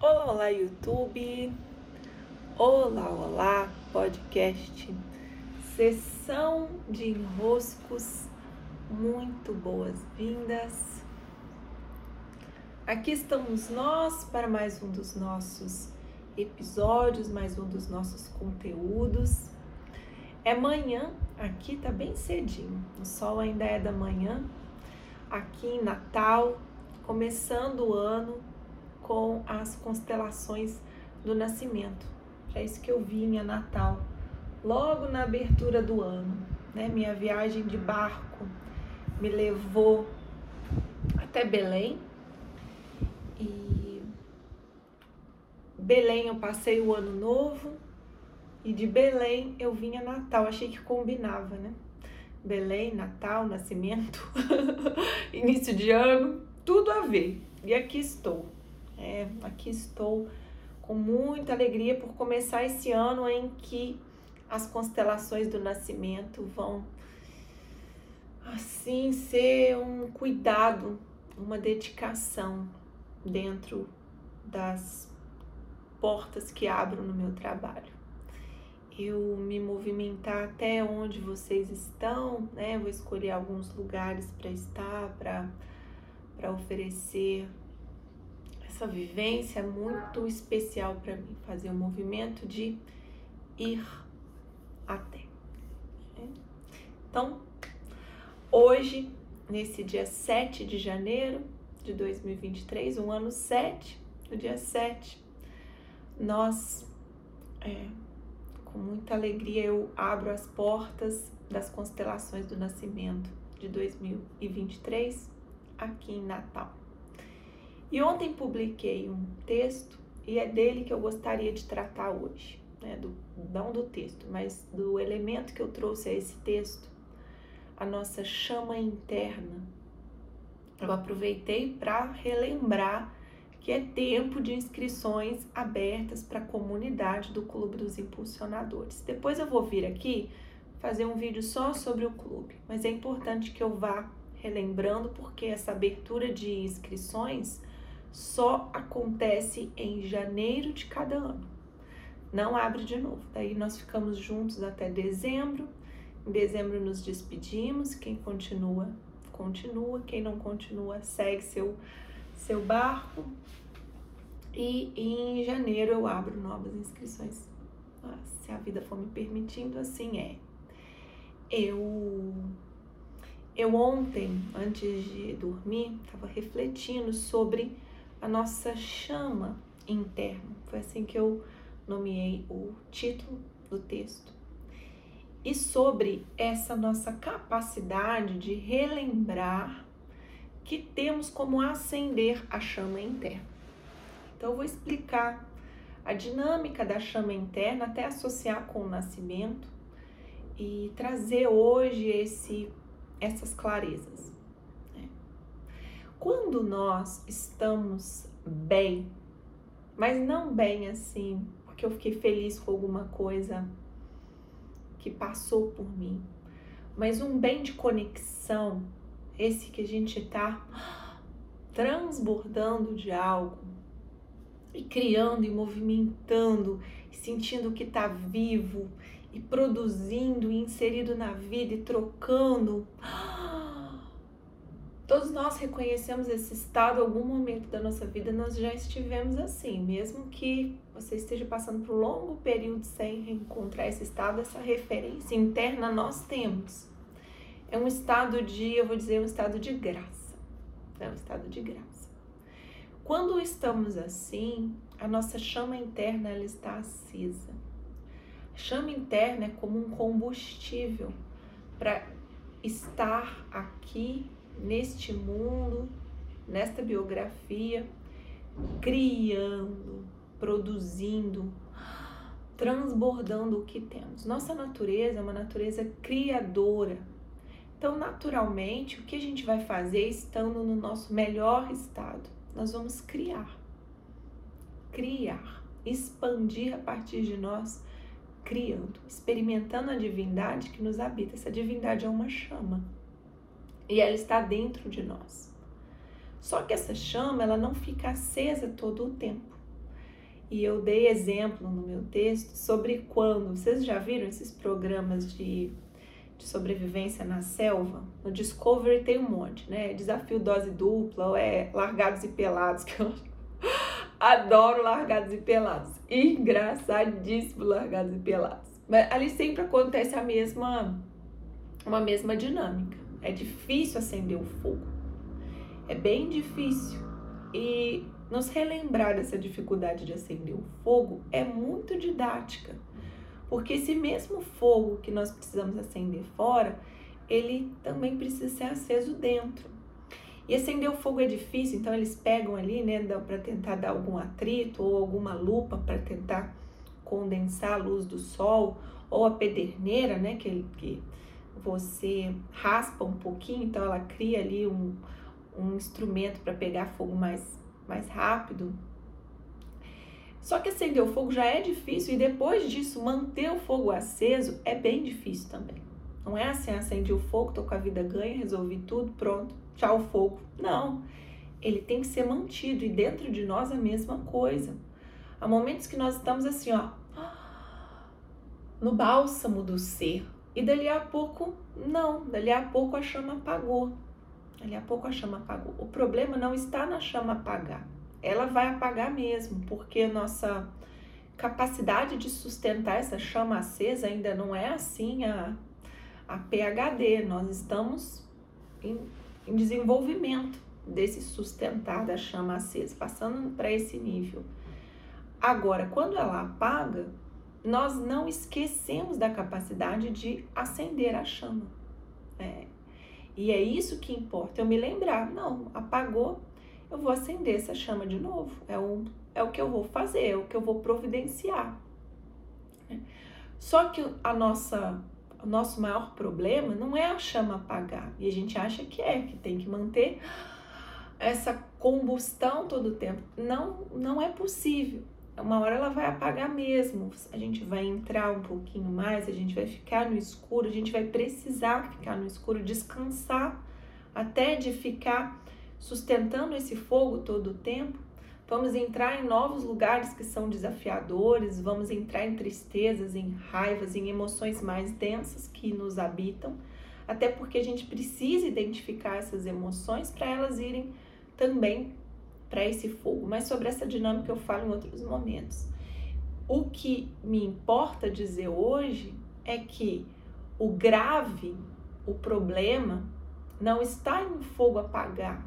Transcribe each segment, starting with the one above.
Olá, olá, YouTube. Olá, olá, podcast. Sessão de enroscos. Muito boas-vindas. Aqui estamos nós para mais um dos nossos episódios, mais um dos nossos conteúdos. É manhã, aqui tá bem cedinho. O sol ainda é da manhã. Aqui em Natal, começando o ano com as constelações do nascimento. É isso que eu vi em Natal, logo na abertura do ano. Né? Minha viagem de barco me levou até Belém. E Belém eu passei o ano novo e de Belém eu vinha Natal. Achei que combinava, né? Belém, Natal, nascimento, início de ano, tudo a ver. E aqui estou. É, aqui estou com muita alegria por começar esse ano em que as constelações do nascimento vão assim ser um cuidado, uma dedicação dentro das portas que abro no meu trabalho. Eu me movimentar até onde vocês estão, né? Vou escolher alguns lugares para estar, para oferecer essa vivência é muito especial para mim, fazer o movimento de ir até. Então, hoje, nesse dia 7 de janeiro de 2023, um ano 7, no dia 7, nós, é, com muita alegria, eu abro as portas das constelações do nascimento de 2023 aqui em Natal. E ontem publiquei um texto e é dele que eu gostaria de tratar hoje, né? do, não do texto, mas do elemento que eu trouxe a esse texto, a nossa chama interna. Eu aproveitei para relembrar que é tempo de inscrições abertas para a comunidade do Clube dos Impulsionadores. Depois eu vou vir aqui fazer um vídeo só sobre o clube, mas é importante que eu vá relembrando porque essa abertura de inscrições só acontece em janeiro de cada ano. Não abre de novo. Daí nós ficamos juntos até dezembro. Em dezembro nos despedimos. Quem continua, continua. Quem não continua, segue seu, seu barco. E em janeiro eu abro novas inscrições. Ah, se a vida for me permitindo, assim é. Eu eu ontem, antes de dormir, estava refletindo sobre a nossa chama interna. Foi assim que eu nomeei o título do texto. E sobre essa nossa capacidade de relembrar que temos como acender a chama interna. Então eu vou explicar a dinâmica da chama interna até associar com o nascimento e trazer hoje esse essas clarezas. Quando nós estamos bem, mas não bem assim, porque eu fiquei feliz com alguma coisa que passou por mim, mas um bem de conexão, esse que a gente está transbordando de algo e criando e movimentando, e sentindo que está vivo e produzindo e inserido na vida e trocando. Todos nós reconhecemos esse estado, algum momento da nossa vida nós já estivemos assim, mesmo que você esteja passando por um longo período sem reencontrar esse estado, essa referência interna nós temos. É um estado de, eu vou dizer, um estado de graça. É um estado de graça. Quando estamos assim, a nossa chama interna ela está acesa. A chama interna é como um combustível para estar aqui neste mundo, nesta biografia, criando, produzindo, transbordando o que temos. Nossa natureza é uma natureza criadora. Então, naturalmente, o que a gente vai fazer estando no nosso melhor estado? Nós vamos criar. Criar, expandir a partir de nós, criando, experimentando a divindade que nos habita. Essa divindade é uma chama e ela está dentro de nós. Só que essa chama, ela não fica acesa todo o tempo. E eu dei exemplo no meu texto sobre quando. Vocês já viram esses programas de, de sobrevivência na selva? No Discovery tem um monte, né? Desafio dose dupla, ou é largados e pelados, que eu adoro largados e pelados. Engraçadíssimo largados e pelados. Mas ali sempre acontece a mesma, uma mesma dinâmica. É difícil acender o fogo. É bem difícil. E nos relembrar dessa dificuldade de acender o fogo é muito didática, porque esse mesmo fogo que nós precisamos acender fora, ele também precisa ser aceso dentro. E acender o fogo é difícil, então eles pegam ali, né, para tentar dar algum atrito ou alguma lupa para tentar condensar a luz do sol, ou a pederneira, né, que, que você raspa um pouquinho, então ela cria ali um, um instrumento para pegar fogo mais mais rápido. Só que acender o fogo já é difícil e depois disso manter o fogo aceso é bem difícil também. Não é assim, acendi o fogo, tô com a vida ganha, resolvi tudo, pronto, tchau fogo. Não. Ele tem que ser mantido e dentro de nós a mesma coisa. Há momentos que nós estamos assim, ó, no bálsamo do ser. E dali a pouco, não, dali a pouco a chama apagou. Dali a pouco a chama apagou. O problema não está na chama apagar. Ela vai apagar mesmo, porque nossa capacidade de sustentar essa chama acesa ainda não é assim a, a PHD. Nós estamos em, em desenvolvimento desse sustentar da chama acesa, passando para esse nível. Agora, quando ela apaga, nós não esquecemos da capacidade de acender a chama. É, e é isso que importa, eu me lembrar, não, apagou, eu vou acender essa chama de novo. É o, é o que eu vou fazer, é o que eu vou providenciar. Só que a nossa, o nosso maior problema não é a chama apagar. E a gente acha que é, que tem que manter essa combustão todo o tempo. Não, não é possível uma hora ela vai apagar mesmo. A gente vai entrar um pouquinho mais, a gente vai ficar no escuro, a gente vai precisar ficar no escuro, descansar até de ficar sustentando esse fogo todo o tempo. Vamos entrar em novos lugares que são desafiadores, vamos entrar em tristezas, em raivas, em emoções mais densas que nos habitam, até porque a gente precisa identificar essas emoções para elas irem também para esse fogo, mas sobre essa dinâmica eu falo em outros momentos. O que me importa dizer hoje é que o grave, o problema, não está em fogo apagar,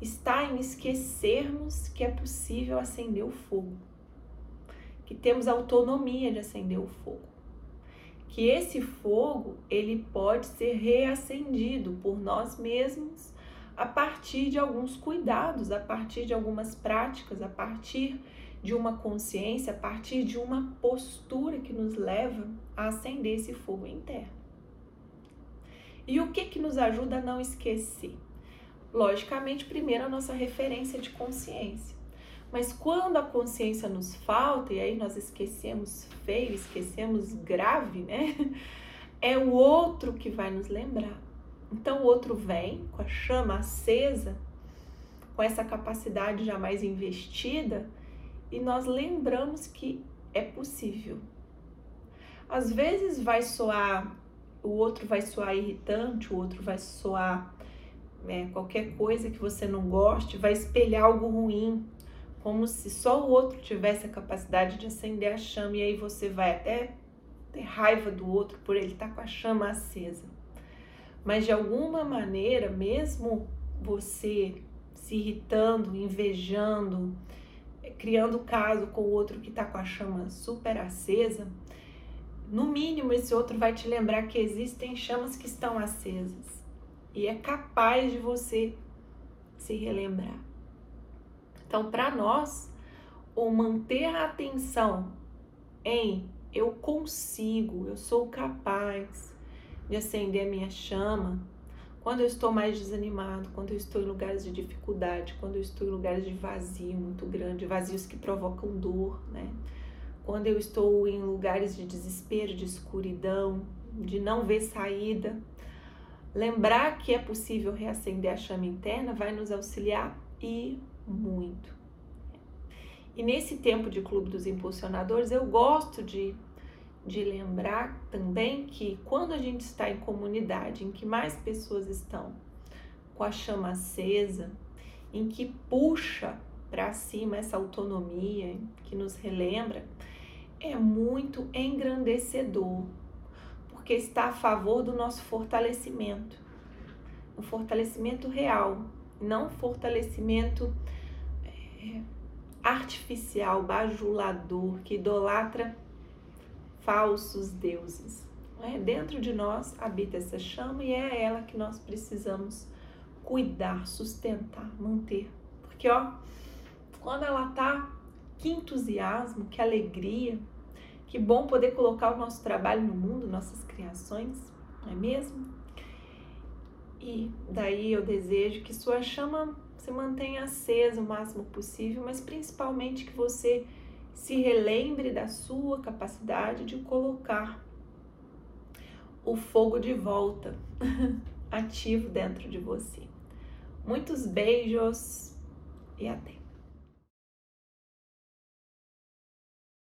está em esquecermos que é possível acender o fogo, que temos autonomia de acender o fogo, que esse fogo ele pode ser reacendido por nós mesmos a partir de alguns cuidados, a partir de algumas práticas, a partir de uma consciência, a partir de uma postura que nos leva a acender esse fogo interno. E o que que nos ajuda a não esquecer? Logicamente, primeiro a nossa referência de consciência. Mas quando a consciência nos falta, e aí nós esquecemos feio, esquecemos grave, né? É o outro que vai nos lembrar. Então o outro vem com a chama acesa, com essa capacidade jamais investida, e nós lembramos que é possível. Às vezes vai soar, o outro vai soar irritante, o outro vai soar é, qualquer coisa que você não goste, vai espelhar algo ruim, como se só o outro tivesse a capacidade de acender a chama, e aí você vai até ter raiva do outro por ele estar tá com a chama acesa. Mas de alguma maneira, mesmo você se irritando, invejando, criando caso com o outro que está com a chama super acesa, no mínimo esse outro vai te lembrar que existem chamas que estão acesas e é capaz de você se relembrar. Então, para nós, o manter a atenção em eu consigo, eu sou capaz, de acender a minha chama quando eu estou mais desanimado, quando eu estou em lugares de dificuldade, quando eu estou em lugares de vazio muito grande, vazios que provocam dor, né? Quando eu estou em lugares de desespero, de escuridão, de não ver saída, lembrar que é possível reacender a chama interna vai nos auxiliar e muito. E nesse tempo de Clube dos Impulsionadores, eu gosto de, de lembrar também que quando a gente está em comunidade, em que mais pessoas estão com a chama acesa, em que puxa para cima essa autonomia, que nos relembra, é muito engrandecedor, porque está a favor do nosso fortalecimento, um fortalecimento real, não fortalecimento é, artificial, bajulador, que idolatra falsos deuses. É? Dentro de nós habita essa chama e é ela que nós precisamos cuidar, sustentar, manter. Porque, ó, quando ela tá, que entusiasmo, que alegria, que bom poder colocar o nosso trabalho no mundo, nossas criações, não é mesmo? E daí eu desejo que sua chama se mantenha acesa o máximo possível, mas principalmente que você se relembre da sua capacidade de colocar o fogo de volta ativo dentro de você. Muitos beijos e até!